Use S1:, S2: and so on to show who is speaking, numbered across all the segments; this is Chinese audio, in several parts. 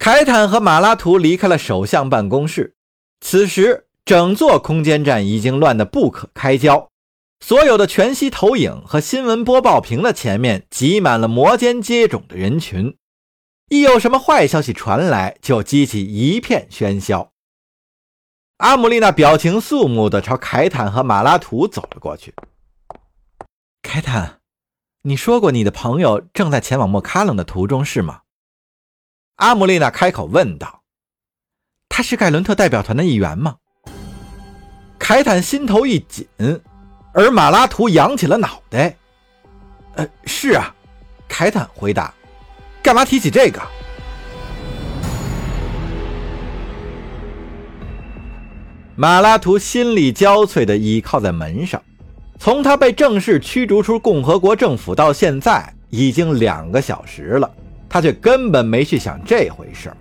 S1: 凯坦和马拉图离开了首相办公室。此时，整座空间站已经乱得不可开交，所有的全息投影和新闻播报屏的前面挤满了摩肩接踵的人群。一有什么坏消息传来，就激起一片喧嚣。阿姆丽娜表情肃穆地朝凯坦和马拉图走了过去。凯坦，你说过你的朋友正在前往莫卡冷的途中，是吗？阿姆丽娜开口问道：“他是盖伦特代表团的一员吗？”凯坦心头一紧，而马拉图扬起了脑袋。“呃，是啊。”凯坦回答。“干嘛提起这个？”马拉图心力交瘁地倚靠在门上。从他被正式驱逐出共和国政府到现在，已经两个小时了。他却根本没去想这回事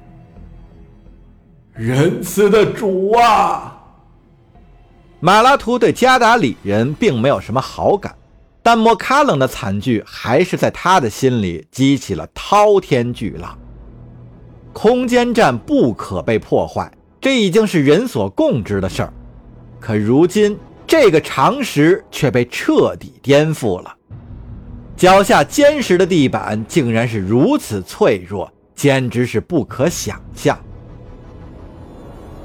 S2: 仁慈的主啊！
S1: 马拉图对加达里人并没有什么好感，但莫卡冷的惨剧还是在他的心里激起了滔天巨浪。空间站不可被破坏，这已经是人所共知的事儿。可如今，这个常识却被彻底颠覆了。脚下坚实的地板竟然是如此脆弱，简直是不可想象。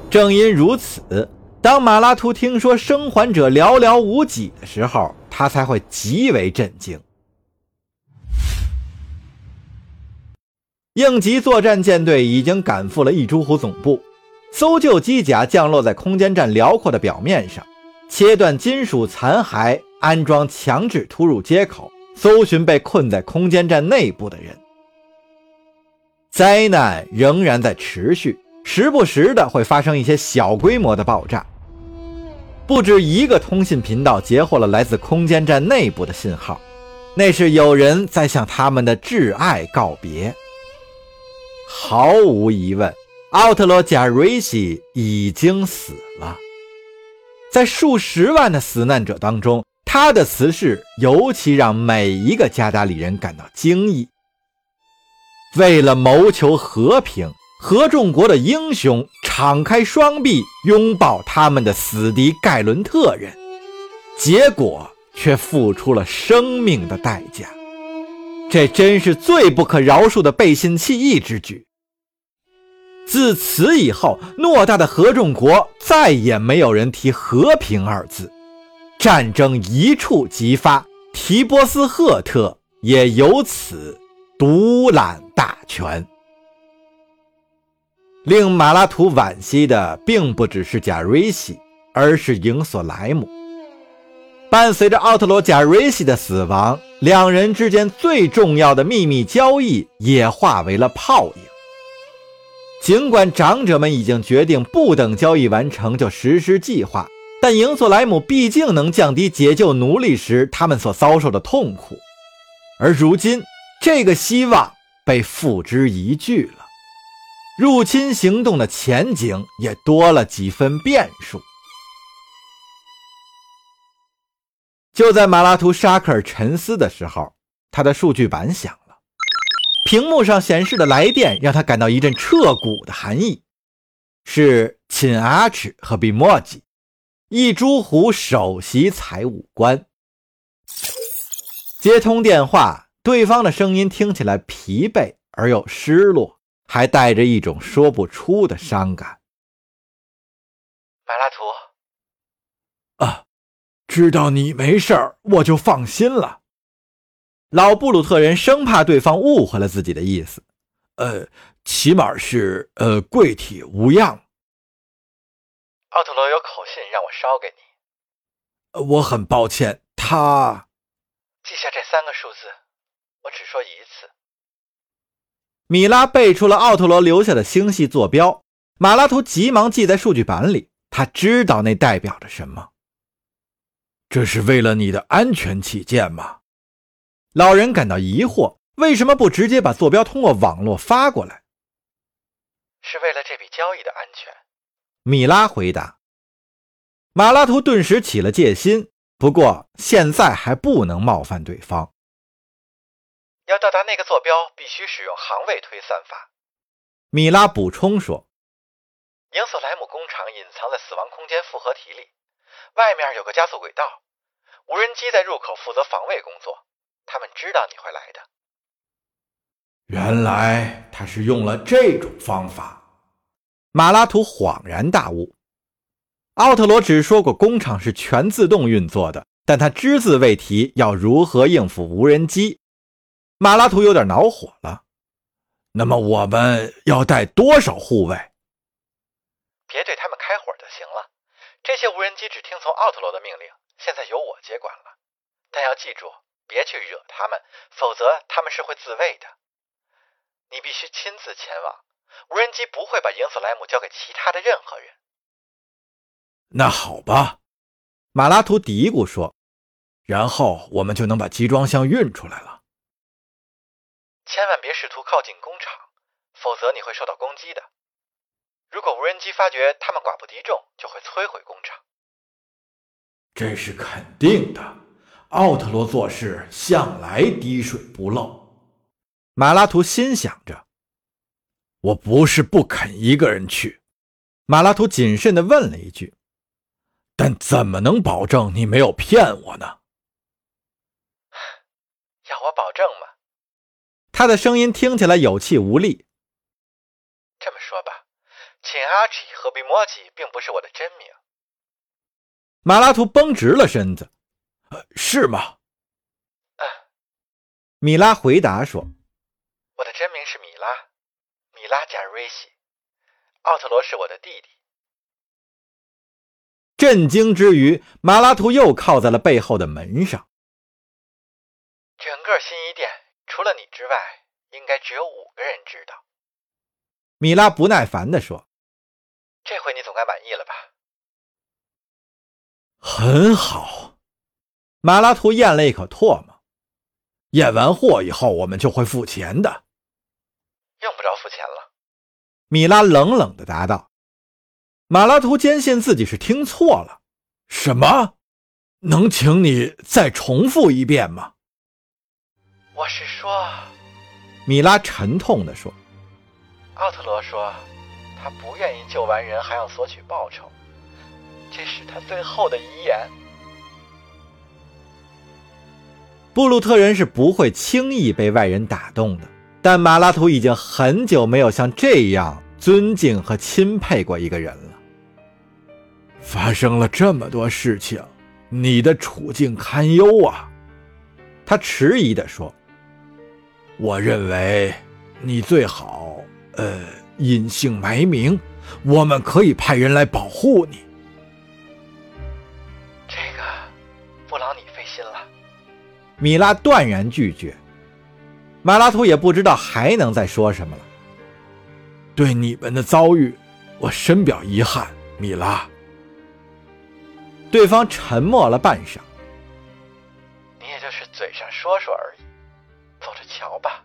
S1: 正因如此，当马拉图听说生还者寥寥无几的时候，他才会极为震惊。应急作战舰队已经赶赴了异珠湖总部，搜救机甲降落在空间站辽阔的表面上，切断金属残骸，安装强制突入接口。搜寻被困在空间站内部的人，灾难仍然在持续，时不时的会发生一些小规模的爆炸。不止一个通信频道截获了来自空间站内部的信号，那是有人在向他们的挚爱告别。毫无疑问，奥特罗贾瑞西已经死了，在数十万的死难者当中。他的辞世尤其让每一个加达里人感到惊异。为了谋求和平，合众国的英雄敞开双臂拥抱他们的死敌盖伦特人，结果却付出了生命的代价。这真是最不可饶恕的背信弃义之举。自此以后，偌大的合众国再也没有人提和平二字。战争一触即发，提波斯赫特也由此独揽大权。令马拉图惋惜的，并不只是贾瑞西，而是影索莱姆。伴随着奥特罗贾瑞西的死亡，两人之间最重要的秘密交易也化为了泡影。尽管长者们已经决定不等交易完成就实施计划。但营索莱姆毕竟能降低解救奴隶时他们所遭受的痛苦，而如今这个希望被付之一炬了。入侵行动的前景也多了几分变数。就在马拉图沙克尔沉思的时候，他的数据板响了，屏幕上显示的来电让他感到一阵彻骨的寒意，是秦阿尺和比莫吉。一株虎首席财务官接通电话，对方的声音听起来疲惫而又失落，还带着一种说不出的伤感。
S3: 柏拉图，
S2: 啊，知道你没事儿，我就放心了。
S1: 老布鲁特人生怕对方误会了自己的意思，
S2: 呃，起码是呃贵体无恙。
S3: 奥特罗有口信让我捎给
S2: 你，我很抱歉。他
S3: 记下这三个数字，我只说一次。
S1: 米拉背出了奥特罗留下的星系坐标，马拉图急忙记在数据板里。他知道那代表着什么。
S2: 这是为了你的安全起见吗？
S1: 老人感到疑惑，为什么不直接把坐标通过网络发过来？
S3: 是为了这笔交易的安全。
S1: 米拉回答：“马拉图顿时起了戒心，不过现在还不能冒犯对方。
S3: 要到达那个坐标，必须使用行位推算法。”
S1: 米拉补充说：“
S3: 银索莱姆工厂隐藏在死亡空间复合体里，外面有个加速轨道，无人机在入口负责防卫工作。他们知道你会来的。”
S2: 原来他是用了这种方法。
S1: 马拉图恍然大悟。奥特罗只说过工厂是全自动运作的，但他只字未提要如何应付无人机。马拉图有点恼火了。
S2: 那么我们要带多少护卫？
S3: 别对他们开火就行了。这些无人机只听从奥特罗的命令，现在由我接管了。但要记住，别去惹他们，否则他们是会自卫的。你必须亲自前往。无人机不会把影子莱姆交给其他的任何人。
S2: 那好吧，
S1: 马拉图嘀咕说，
S2: 然后我们就能把集装箱运出来了。
S3: 千万别试图靠近工厂，否则你会受到攻击的。如果无人机发觉他们寡不敌众，就会摧毁工厂。
S2: 这是肯定的。奥特罗做事向来滴水不漏。
S1: 马拉图心想着：“
S2: 我不是不肯一个人去。”
S1: 马拉图谨慎地问了一句：“
S2: 但怎么能保证你没有骗我呢？”
S3: 要我保证吗？
S1: 他的声音听起来有气无力。
S3: 这么说吧，秦阿奇和比莫吉并不是我的真名。
S1: 马拉图绷直了身子。
S2: 呃，是吗？
S3: 嗯。
S1: 米拉回答说：“
S3: 我的真名是米拉，米拉加瑞西。奥特罗是我的弟弟。”
S1: 震惊之余，马拉图又靠在了背后的门上。
S3: 整个新一店。除了你之外，应该只有五个人知道。
S1: 米拉不耐烦地说：“
S3: 这回你总该满意了吧？”
S2: 很好。
S1: 马拉图咽了一口唾沫。
S2: 验完货以后，我们就会付钱的。
S1: 米拉冷冷地答道。马拉图坚信自己是听错了。
S2: 什么？能请你再重复一遍吗？
S3: 我是说，
S1: 米拉沉痛地说：“
S3: 奥特罗说，他不愿意救完人还要索取报酬，这是他最后的遗言。”
S1: 布鲁特人是不会轻易被外人打动的，但马拉图已经很久没有像这样尊敬和钦佩过一个人了。
S2: 发生了这么多事情，你的处境堪忧啊！
S1: 他迟疑地说。
S2: 我认为你最好，呃，隐姓埋名，我们可以派人来保护你。
S3: 这个不劳你费心了。
S1: 米拉断然拒绝。马拉图也不知道还能再说什么了。
S2: 对你们的遭遇，我深表遗憾，米拉。
S1: 对方沉默了半晌。
S3: 你也就是嘴上说说而已。走着瞧吧。